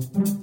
thank you.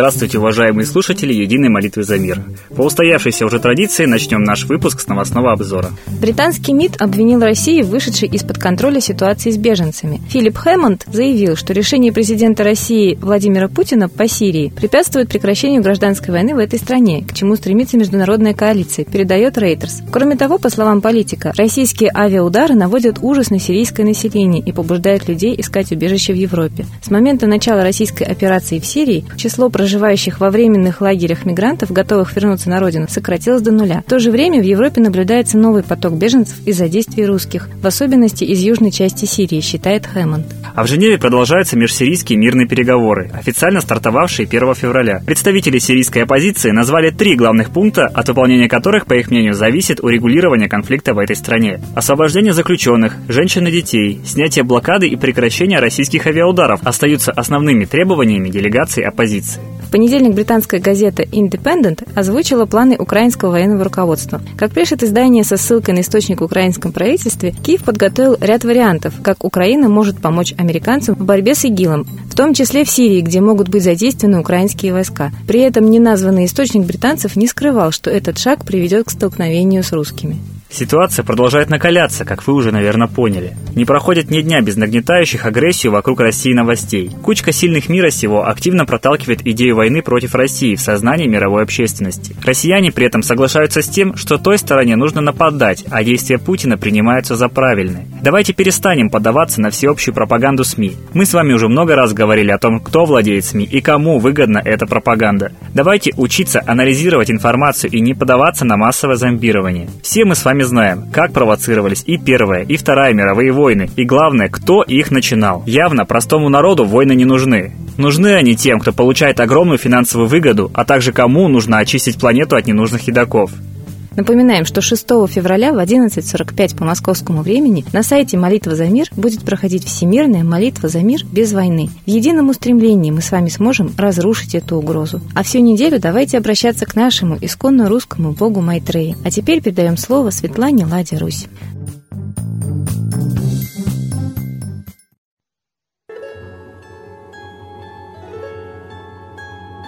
Здравствуйте, уважаемые слушатели Единой молитвы за мир. По устоявшейся уже традиции начнем наш выпуск с новостного обзора. Британский МИД обвинил Россию в вышедшей из-под контроля ситуации с беженцами. Филипп Хэммонд заявил, что решение президента России Владимира Путина по Сирии препятствует прекращению гражданской войны в этой стране, к чему стремится международная коалиция, передает Рейтерс. Кроме того, по словам политика, российские авиаудары наводят ужас на сирийское население и побуждают людей искать убежище в Европе. С момента начала российской операции в Сирии число проживающих во временных лагерях мигрантов, готовых вернуться на родину, сократилось до нуля. В то же время в Европе наблюдается новый поток беженцев из-за действий русских, в особенности из южной части Сирии, считает Хэммонд. А в Женеве продолжаются межсирийские мирные переговоры, официально стартовавшие 1 февраля. Представители сирийской оппозиции назвали три главных пункта, от выполнения которых, по их мнению, зависит урегулирование конфликта в этой стране. Освобождение заключенных, женщин и детей, снятие блокады и прекращение российских авиаударов остаются основными требованиями делегации оппозиции. В понедельник британская газета Independent озвучила планы украинского военного руководства. Как пишет издание со ссылкой на источник в украинском правительстве, Киев подготовил ряд вариантов, как Украина может помочь американцам в борьбе с ИГИЛом, в том числе в Сирии, где могут быть задействованы украинские войска. При этом неназванный источник британцев не скрывал, что этот шаг приведет к столкновению с русскими. Ситуация продолжает накаляться, как вы уже, наверное, поняли. Не проходит ни дня без нагнетающих агрессию вокруг России новостей. Кучка сильных мира сего активно проталкивает идею войны против России в сознании мировой общественности. Россияне при этом соглашаются с тем, что той стороне нужно нападать, а действия Путина принимаются за правильные. Давайте перестанем поддаваться на всеобщую пропаганду СМИ. Мы с вами уже много раз говорили о том, кто владеет СМИ и кому выгодна эта пропаганда. Давайте учиться анализировать информацию и не поддаваться на массовое зомбирование. Все мы с вами сами знаем, как провоцировались и Первая, и Вторая мировые войны, и главное, кто их начинал. Явно простому народу войны не нужны. Нужны они тем, кто получает огромную финансовую выгоду, а также кому нужно очистить планету от ненужных едоков. Напоминаем, что 6 февраля в 11.45 по московскому времени на сайте «Молитва за мир» будет проходить Всемирная молитва за мир без войны. В едином устремлении мы с вами сможем разрушить эту угрозу. А всю неделю давайте обращаться к нашему исконно русскому богу Майтреи. А теперь передаем слово Светлане Ладе Русь.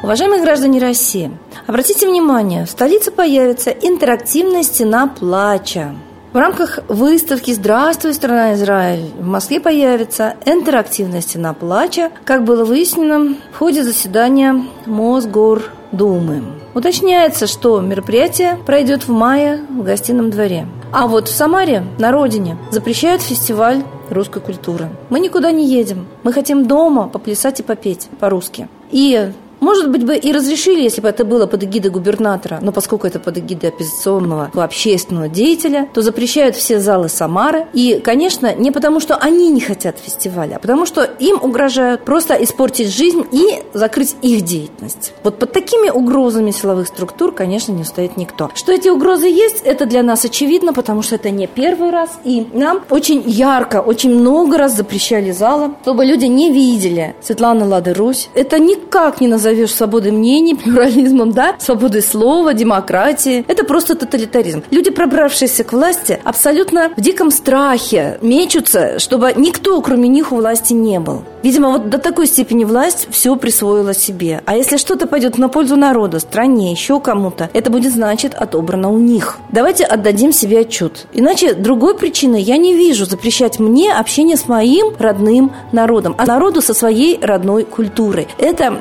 Уважаемые граждане России, обратите внимание, в столице появится интерактивная стена плача. В рамках выставки «Здравствуй, страна Израиль» в Москве появится интерактивная стена плача, как было выяснено в ходе заседания Мосгордумы. Уточняется, что мероприятие пройдет в мае в гостином дворе. А вот в Самаре, на родине, запрещают фестиваль русской культуры. Мы никуда не едем. Мы хотим дома поплясать и попеть по-русски. И может быть, бы и разрешили, если бы это было под эгидой губернатора, но поскольку это под эгидой оппозиционного общественного деятеля, то запрещают все залы Самары. И, конечно, не потому, что они не хотят фестиваля, а потому, что им угрожают просто испортить жизнь и закрыть их деятельность. Вот под такими угрозами силовых структур, конечно, не устоит никто. Что эти угрозы есть, это для нас очевидно, потому что это не первый раз. И нам очень ярко, очень много раз запрещали залы, чтобы люди не видели Светланы Лады Русь. Это никак не назовется назовешь свободой мнений, плюрализмом, да, свободой слова, демократией. Это просто тоталитаризм. Люди, пробравшиеся к власти, абсолютно в диком страхе мечутся, чтобы никто, кроме них, у власти не был. Видимо, вот до такой степени власть все присвоила себе. А если что-то пойдет на пользу народа, стране, еще кому-то, это будет значит отобрано у них. Давайте отдадим себе отчет. Иначе другой причины я не вижу запрещать мне общение с моим родным народом, а народу со своей родной культурой. Это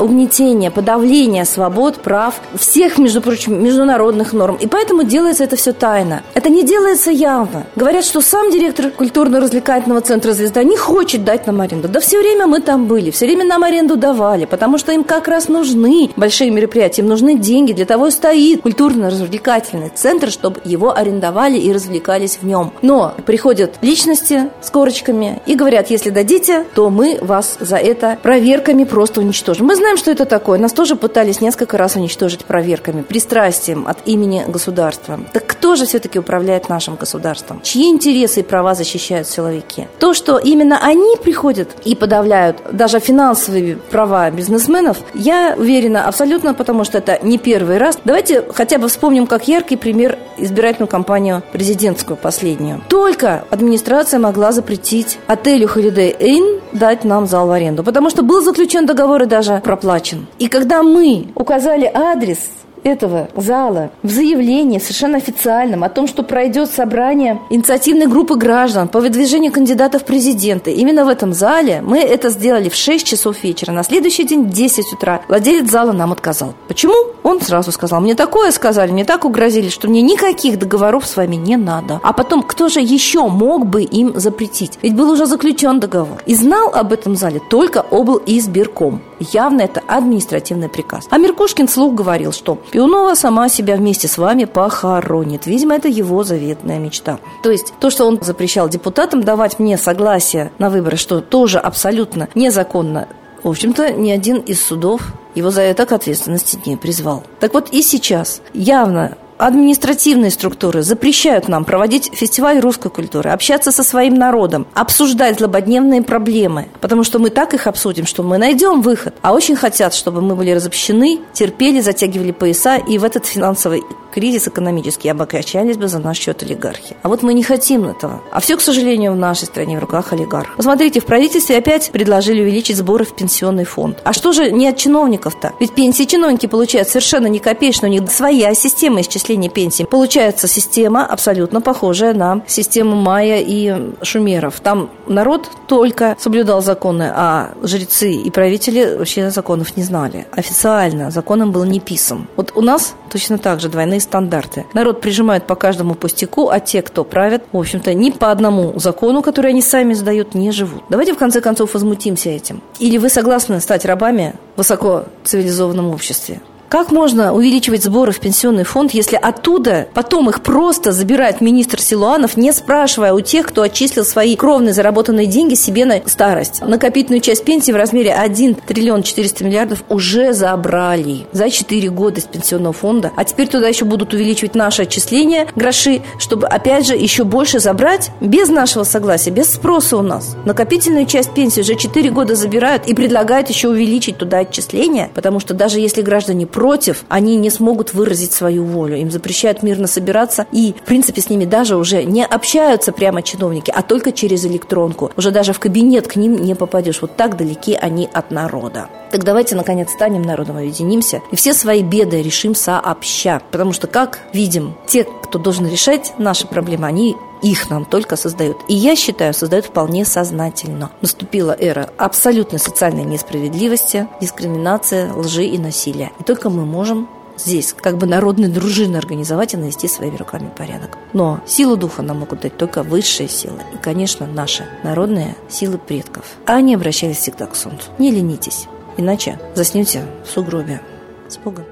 угнетение, подавление свобод, прав, всех, между прочим, международных норм. И поэтому делается это все тайно. Это не делается явно. Говорят, что сам директор культурно-развлекательного центра «Звезда» не хочет дать нам аренду. Да все время мы там были, все время нам аренду давали, потому что им как раз нужны большие мероприятия, им нужны деньги. Для того и стоит культурно-развлекательный центр, чтобы его арендовали и развлекались в нем. Но приходят личности с корочками и говорят, если дадите, то мы вас за это проверками просто уничтожим. Мы знаем, что это такое. Нас тоже пытались несколько раз уничтожить проверками, пристрастием от имени государства. Так кто же все-таки управляет нашим государством? Чьи интересы и права защищают силовики? То, что именно они приходят и подавляют даже финансовые права бизнесменов, я уверена абсолютно, потому что это не первый раз. Давайте хотя бы вспомним как яркий пример избирательную кампанию президентскую последнюю. Только администрация могла запретить отелю Holiday Inn дать нам зал в аренду, потому что был заключен договор и даже проплачен. И когда мы указали адрес этого зала в заявлении совершенно официальном о том, что пройдет собрание инициативной группы граждан по выдвижению кандидатов в президенты. Именно в этом зале мы это сделали в 6 часов вечера. На следующий день в 10 утра владелец зала нам отказал. Почему? Он сразу сказал, мне такое сказали, мне так угрозили, что мне никаких договоров с вами не надо. А потом, кто же еще мог бы им запретить? Ведь был уже заключен договор. И знал об этом зале только обл. избирком. Явно это административный приказ. А Меркушкин слух говорил, что Пионова сама себя вместе с вами похоронит. Видимо, это его заветная мечта. То есть то, что он запрещал депутатам давать мне согласие на выборы, что тоже абсолютно незаконно, в общем-то, ни один из судов его за это к ответственности не призвал. Так вот и сейчас явно административные структуры запрещают нам проводить фестиваль русской культуры, общаться со своим народом, обсуждать злободневные проблемы, потому что мы так их обсудим, что мы найдем выход. А очень хотят, чтобы мы были разобщены, терпели, затягивали пояса и в этот финансовый кризис экономический обогащались бы за наш счет олигархи. А вот мы не хотим этого. А все, к сожалению, в нашей стране в руках олигархов. Посмотрите, в правительстве опять предложили увеличить сборы в пенсионный фонд. А что же не от чиновников-то? Ведь пенсии чиновники получают совершенно не копеечные, у них своя система исчисления пенсии. Получается система абсолютно похожая на систему майя и шумеров. Там народ только соблюдал законы, а жрецы и правители вообще законов не знали. Официально законом был не писан. Вот у нас точно так же двойные стандарты. Народ прижимает по каждому пустяку, а те, кто правят, в общем-то, ни по одному закону, который они сами сдают, не живут. Давайте в конце концов возмутимся этим. Или вы согласны стать рабами в высоко цивилизованном обществе? Как можно увеличивать сборы в пенсионный фонд, если оттуда потом их просто забирает министр Силуанов, не спрашивая у тех, кто отчислил свои кровные заработанные деньги себе на старость? Накопительную часть пенсии в размере 1 триллион 400 миллиардов уже забрали за 4 года из пенсионного фонда. А теперь туда еще будут увеличивать наши отчисления, гроши, чтобы опять же еще больше забрать без нашего согласия, без спроса у нас. Накопительную часть пенсии уже 4 года забирают и предлагают еще увеличить туда отчисления, потому что даже если граждане против, они не смогут выразить свою волю. Им запрещают мирно собираться, и, в принципе, с ними даже уже не общаются прямо чиновники, а только через электронку. Уже даже в кабинет к ним не попадешь. Вот так далеки они от народа. Так давайте, наконец, станем народом, объединимся и все свои беды решим сообща. Потому что, как видим, те, кто должен решать наши проблемы, они их нам только создают. И я считаю, создают вполне сознательно. Наступила эра абсолютной социальной несправедливости, дискриминации, лжи и насилия. И только мы можем здесь как бы народные дружины организовать и навести своими руками порядок. Но силу духа нам могут дать только высшие силы. И, конечно, наши народные силы предков. А они обращались всегда к солнцу. Не ленитесь, иначе заснете в сугробе. С Богом.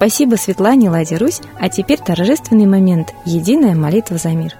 Спасибо Светлане Ладе Русь, а теперь торжественный момент – единая молитва за мир –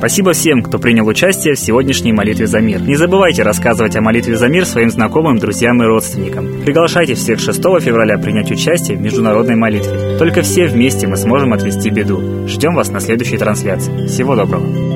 Спасибо всем, кто принял участие в сегодняшней молитве за мир. Не забывайте рассказывать о молитве за мир своим знакомым, друзьям и родственникам. Приглашайте всех 6 февраля принять участие в международной молитве. Только все вместе мы сможем отвести беду. Ждем вас на следующей трансляции. Всего доброго.